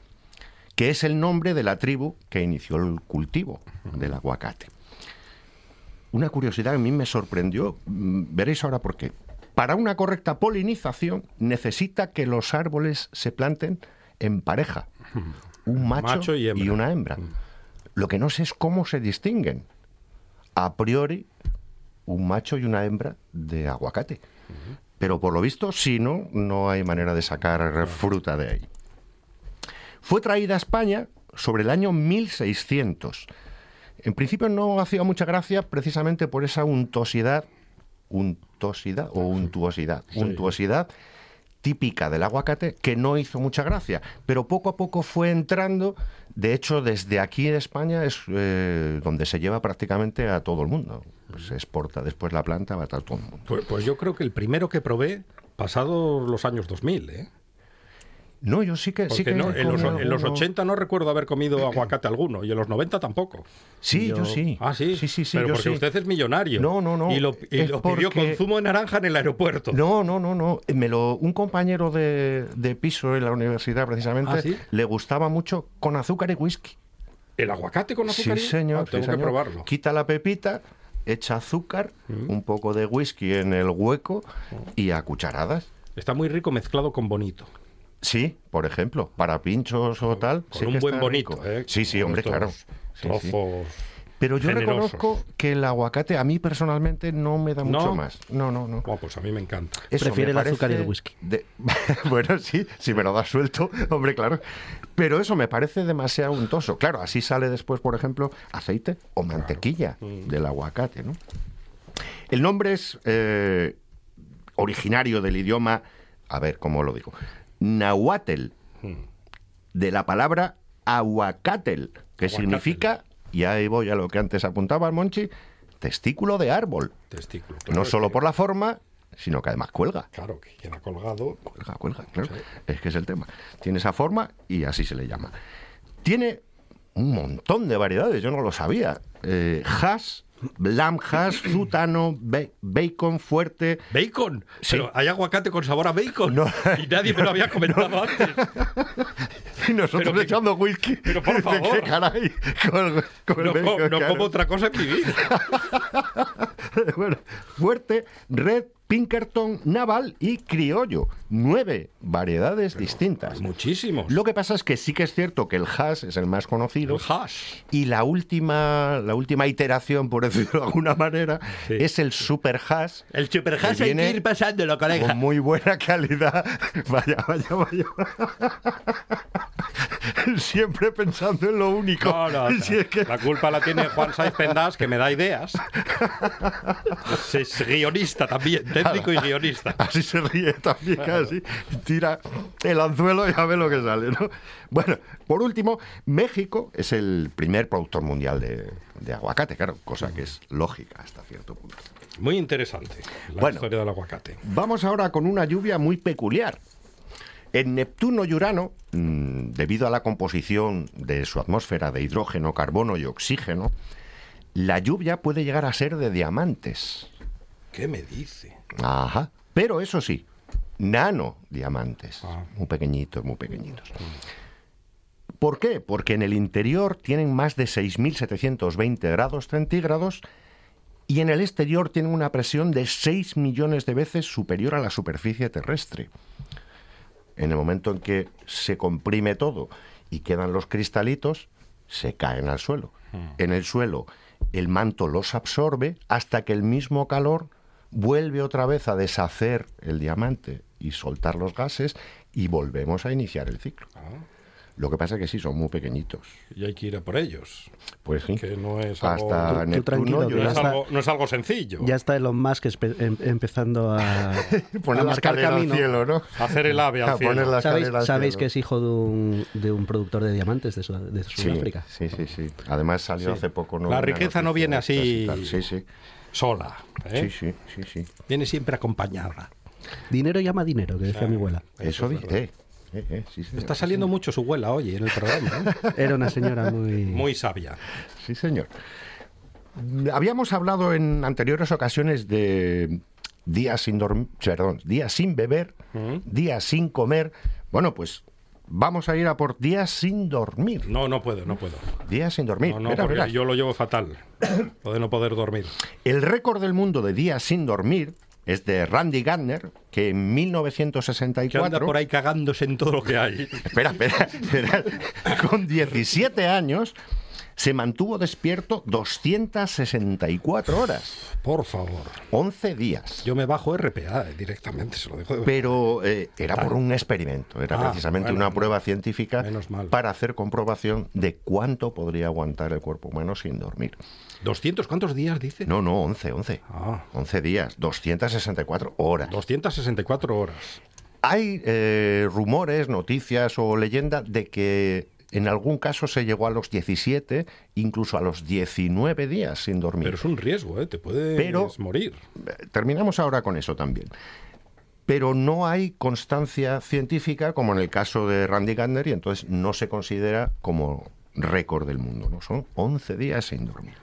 que es el nombre de la tribu que inició el cultivo del aguacate. Una curiosidad que a mí me sorprendió, mm, veréis ahora por qué. Para una correcta polinización necesita que los árboles se planten en pareja, un macho, Macho y una hembra. Lo que no sé es cómo se distinguen. A priori, un macho y una hembra de aguacate. Pero por lo visto, si no, no hay manera de sacar fruta de ahí. Fue traída a España sobre el año 1600. En principio no hacía mucha gracia precisamente por esa untuosidad, untuosidad o untuosidad, untuosidad típica del aguacate que no hizo mucha gracia, pero poco a poco fue entrando. De hecho, desde aquí en España es eh, donde se lleva prácticamente a todo el mundo. Pues se exporta después la planta va a todo el mundo. Pues, pues yo creo que el primero que probé, pasados los años 2000, ¿eh? No, yo sí que sí que no, en, los, en los alguno. 80 no recuerdo haber comido aguacate alguno y en los 90 tampoco. Sí, yo, Yo- sí. Ah, sí. Sí, sí, sí, Pero yo porque sí. usted es millonario. No, no, no. Y lo, y lo pidió porque- con zumo de naranja en el aeropuerto. No, no, no, no. Me lo, un compañero de, de piso en la universidad, precisamente, ¿Ah, sí? le gustaba mucho con azúcar y whisky. ¿El aguacate con azúcar? Sí, señor. Ah, tengo que probarlo. Quita la pepita, echa azúcar, un poco de whisky en el hueco y a cucharadas. Está muy rico mezclado con bonito. Sí, por ejemplo, para pinchos o tal. Con sí un que buen bonito, rico. ¿eh? Sí, sí, hombre, claro. Sí, sí. Trozos. Pero yo generosos. reconozco que el aguacate a mí personalmente no me da ¿No? mucho más. No, no, no. Pues a mí me encanta. Eso Prefiere me el azúcar y el whisky. de- [laughs] bueno, sí, si me lo das suelto, hombre, claro. Pero eso me parece demasiado untoso. Claro, así sale después, por ejemplo, aceite o mantequilla Mm. del aguacate, ¿no? El nombre es eh, originario del idioma, a ver, ¿cómo lo digo? Nahuatl, Mm. de la palabra aguacatel, que Aguacatel. significa, y ahí voy a lo que antes apuntaba Monchi, testículo de árbol. Testículo. No solo que- por la forma, sino que además cuelga. Claro, que queda colgado. Cuelga, cuelga, claro. Sí. Es que es el tema. Tiene esa forma y así se le llama. Tiene un montón de variedades, yo no lo sabía. Eh, hash, zutano, [clears throat] ba- bacon fuerte. ¡Bacon! Sí. Pero hay aguacate con sabor a bacon. No. Y nadie me lo había [laughs] comentado antes. Y nosotros Pero que- echando whisky. pero por favor. ¿Qué caray? Con, con No, bacon, co- no como otra cosa en mi vida. [laughs] bueno, fuerte, red, Pinkerton, naval y criollo. Nueve variedades distintas. Muchísimos. Lo que pasa es que sí que es cierto que el hash es el más conocido. El hash. Y la última, la última iteración, por decirlo de alguna manera, Sí. es el super hash. El super hash hay que ir pasándolo, Con muy buena calidad. [laughs] Vaya, vaya, vaya. [laughs] Siempre pensando en lo único. No, no, [laughs] Si es que- La culpa la tiene Juan Saiz Pendas, que me da ideas. Es guionista también, técnico y guionista. [laughs] Así se ríe también casi. Tira el anzuelo y a ver lo que sale, ¿no? Bueno, por último, México es el primer productor mundial de, de aguacate, claro, cosa que es lógica hasta cierto punto. Muy interesante la Bueno. historia del aguacate. Vamos ahora con una lluvia muy peculiar. En Neptuno y Urano, mm, debido a la composición de su atmósfera de hidrógeno, carbono y oxígeno, la lluvia puede llegar a ser de diamantes. ¿Qué me dice? Ajá. Pero eso sí, nano diamantes. Ah. Muy pequeñitos, muy pequeñitos. ¿Por qué? Porque en el interior tienen más de 6.720 grados centígrados y en el exterior tienen una presión de 6 millones de veces superior a la superficie terrestre. En el momento en que se comprime todo y quedan los cristalitos, se caen al suelo. En el suelo el manto los absorbe hasta que el mismo calor vuelve otra vez a deshacer el diamante y soltar los gases y volvemos a iniciar el ciclo. Ah, Lo que pasa es que sí, son muy pequeñitos. y hay que ir a por ellos. Pues sí. Que no es algo, Hasta Tú- tú tranquilo, no, ya es algo, no es algo sencillo. Ya está Elon Musk em- empezando a, [laughs] Poner a la marcar escalera camino. al cielo, ¿no? Hacer el ave al [laughs] A poner cielo. la ¿Sabéis, escalera al sabéis cielo. que es hijo de un, de un productor de diamantes de, Sud- de Sí, Sudáfrica? sí, sí, sí. Además salió Sí. hace poco. ¿no? La riqueza no viene así. Sí, sí. Sola. ¿eh? Sí, sí, sí, sí. Viene siempre acompañada. Dinero llama dinero, que decía mi abuela. Eso es dice. eh, Eh, eh, sí, señor. Está saliendo mucho su abuela hoy en el programa. ¿eh? [laughs] Era una señora muy... Muy sabia. Sí, señor. Habíamos hablado en anteriores ocasiones de días sin dormir, perdón, días sin beber, días sin comer. Bueno, pues vamos a ir a por días sin dormir. No, no puedo, no puedo. Días sin dormir. No, no, Verá, porque verá. yo lo llevo fatal. [coughs] Lo de no poder dormir. El récord del mundo de días sin dormir es de Randy Gardner, que en Que anda 1964... por ahí cagándose en todo lo que hay. Espera, espera, espera. [laughs] Con 17 años se mantuvo despierto 264 horas, Por favor. 11 días. Yo me bajo RPA directamente, se lo dejo de Pero eh, era por un experimento, era Ah, precisamente bueno, una prueba científica para hacer comprobación de cuánto podría aguantar el cuerpo humano sin dormir. ¿200 cuántos días dice? No, no, 11, 11. Ah. 11 días, 264 horas. 264 horas. Hay eh, rumores, noticias o leyenda de que en algún caso se llegó a los 17, incluso a los 19 días sin dormir. Pero es un riesgo, ¿eh? Te puedes Pero- morir. Terminamos ahora con eso también. Pero no hay constancia científica como en el caso de Randy Gardner y entonces no se considera como récord del mundo. ¿no? Son 11 días sin dormir.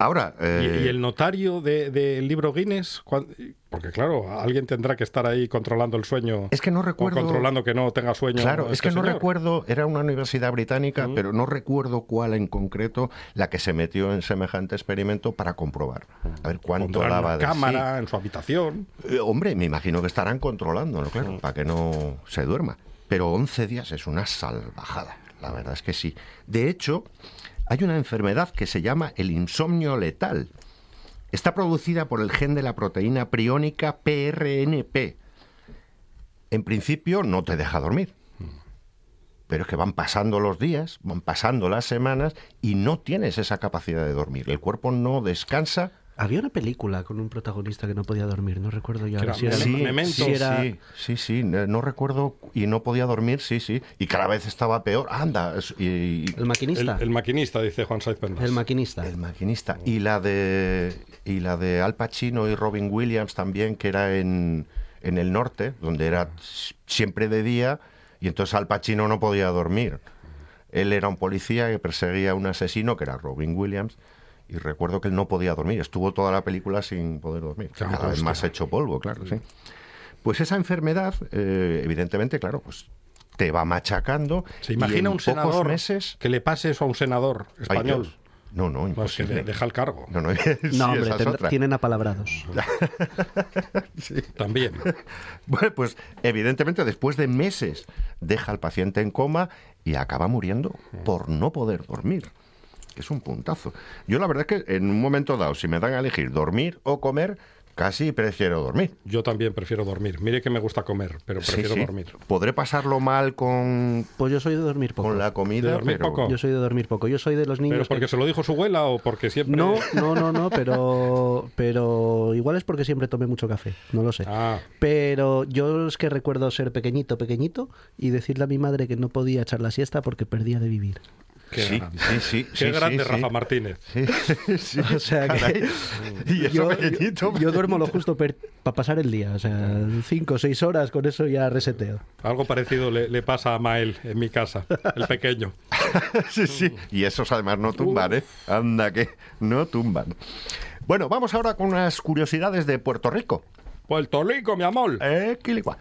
Ahora, ¿Y, eh, y el notario de- del libro Guinness? ¿Cuán- Porque claro, alguien tendrá que estar ahí controlando el sueño. es que no recuerdo... O controlando que no tenga sueño. Claro, es este que no recuerdo, era una universidad británica, pero no recuerdo cuál en concreto la que se metió en semejante experimento para comprobar. A ver cuánto daba una de sí. cámara en su habitación. Eh, hombre, me imagino que estarán controlándolo, claro, para que no se duerma. Pero 11 días es una salvajada, la verdad es que sí. De hecho, hay una enfermedad que se llama el insomnio letal. Está producida por el gen de la proteína priónica PRNP. En principio no te deja dormir. Pero es que van pasando los días, van pasando las semanas y no tienes esa capacidad de dormir. El cuerpo no descansa Había una película con un protagonista que no podía dormir, no recuerdo ahora era si era... Sí, Memento. sí, si era- sí, sí, sí, no no recuerdo y no podía dormir, sí, sí, y cada vez estaba peor. Anda, es- y, y- El maquinista. el maquinista, dice Juan Saiz Pendas. El maquinista. el maquinista y la de y la de Al Pacino y Robin Williams también que era en, en el norte, donde era siempre de día y entonces Al Pacino no podía dormir. Él era un policía que perseguía a un asesino que era Robin Williams. Y recuerdo que él no podía dormir, estuvo toda la película sin poder dormir. Qué Cada vez más hecho polvo, claro, sí. Pues esa enfermedad, eh, evidentemente, claro, pues te va machacando. ¿Se y imagina en un senador meses. que le pase eso a un senador español? No, no, Pues que imposible. le deja el cargo. No, no, [laughs] sí, No, hombre, tendrá- tienen apalabrados. [laughs] También. Bueno, pues evidentemente después de meses deja al paciente en coma y acaba muriendo por no poder dormir. Que es un puntazo. Yo la verdad es que en un momento dado, si me dan a elegir dormir o comer, casi prefiero dormir. Yo también prefiero dormir. Mire que me gusta comer, pero Sí, prefiero sí. dormir. Podré pasarlo mal con, Pues yo soy de dormir poco. con la comida, ¿De dormir pero... poco? Yo soy de dormir poco. Yo soy de los niños ¿Pero porque que- se lo dijo su abuela o porque siempre.? No, no, no, no, pero, pero igual es porque siempre tomé mucho café, no lo sé. Ah, Pero yo es que recuerdo ser pequeñito, pequeñito y decirle a mi madre que no podía echar la siesta porque perdía de vivir. Qué Sí, grande. sí, sí, Qué sí, grande sí, Rafa sí. Martínez. Sí, sí, [laughs] O sea que. [laughs] Y eso yo, pequeñito, yo- yo duermo lo justo para pasar el día, o sea, cinco o seis horas con eso ya reseteo. Algo parecido le, le pasa a Mael en mi casa, el pequeño. [laughs] Sí, sí. Y esos además no tumban, ¿eh? Anda que no tumban. Bueno, vamos ahora con unas curiosidades de Puerto Rico. Puerto Rico, mi amor. Eh, quilicua.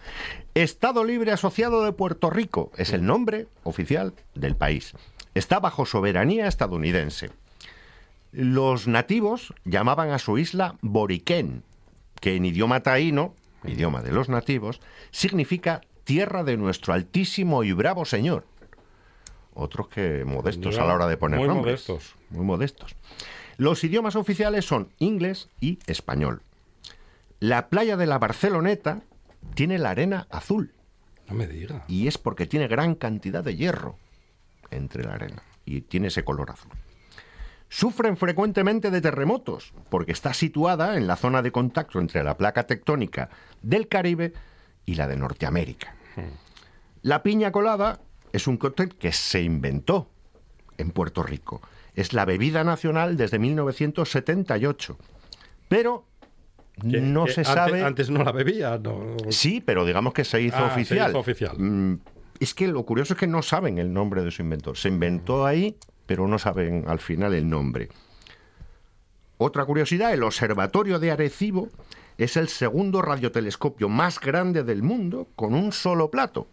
Estado Libre Asociado de Puerto Rico es el nombre oficial del país. Está bajo soberanía estadounidense. Los nativos llamaban a su isla Boriquén, que en idioma taíno, idioma de los nativos, significa tierra de nuestro altísimo y bravo señor. Otros que modestos a la hora de poner muy nombres. modestos. Muy modestos. Los idiomas oficiales son inglés y español. La playa de la Barceloneta tiene la arena azul No me diga. y es porque tiene gran cantidad de hierro entre la arena y tiene ese color azul. Sufren frecuentemente de terremotos porque está situada en la zona de contacto entre la placa tectónica del Caribe y la de Norteamérica. La piña colada es un cóctel que se inventó en Puerto Rico. Es la bebida nacional desde 1978. Pero Que- no que se antes- sabe. Antes no la bebía, no. Sí, pero digamos que se hizo Ah, se hizo oficial. Mm, Es que lo curioso es que no saben el nombre de su inventor. Se inventó ahí, pero no saben al final el nombre. Otra curiosidad, el Observatorio de Arecibo es el segundo radiotelescopio más grande del mundo con un solo plato.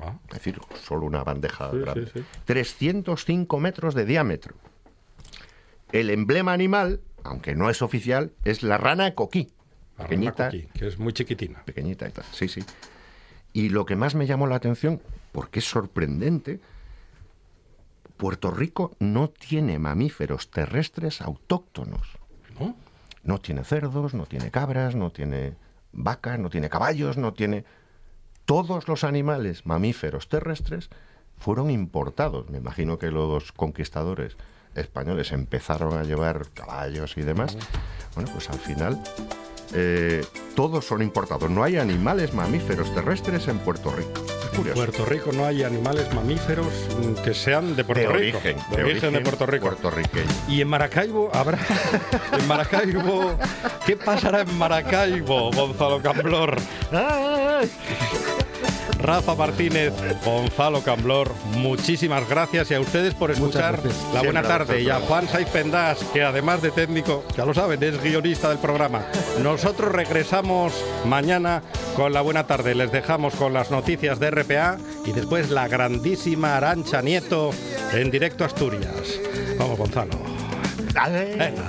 Ah, Es decir, solo una bandeja Sí, grande. sí, sí. 305 metros de diámetro. El emblema animal, aunque no es oficial, es la rana coquí. la rana Pequeñita, coquí, que es muy chiquitina. pequeñita y tal. Sí, sí. Y lo que más me llamó la atención, porque es sorprendente, Puerto Rico no tiene mamíferos terrestres autóctonos. ¿no? No tiene cerdos, no tiene cabras, no tiene vacas, no tiene caballos, no tiene... Todos los animales mamíferos terrestres fueron importados. Me imagino que los conquistadores españoles empezaron a llevar caballos y demás. Bueno, pues al final eh, todos son importados. No hay animales mamíferos terrestres en Puerto Rico. En curioso. Puerto Rico no hay animales mamíferos que sean de Puerto de Rico. origen, de origen de Puerto Rico. puertorriqueño. Y en Maracaibo habrá. [laughs] En Maracaibo. ¿Qué pasará en Maracaibo, Gonzalo Camblor? Rafa Martínez, Gonzalo Camblor, muchísimas gracias y a ustedes por escuchar. La Buena Tarde y a. Juan Saiz Pendás, que además de técnico, ya lo saben, es guionista del programa. Nosotros regresamos mañana con La Buena Tarde. Les dejamos con las noticias de RPA y después la grandísima Arancha Nieto en directo a Asturias. Vamos, Gonzalo. Dale. Venga.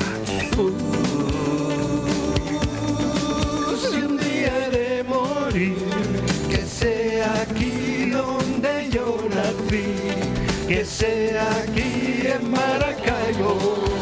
Si un día he de morir, que sea aquí donde yo nací, que sea aquí en Maracaibo.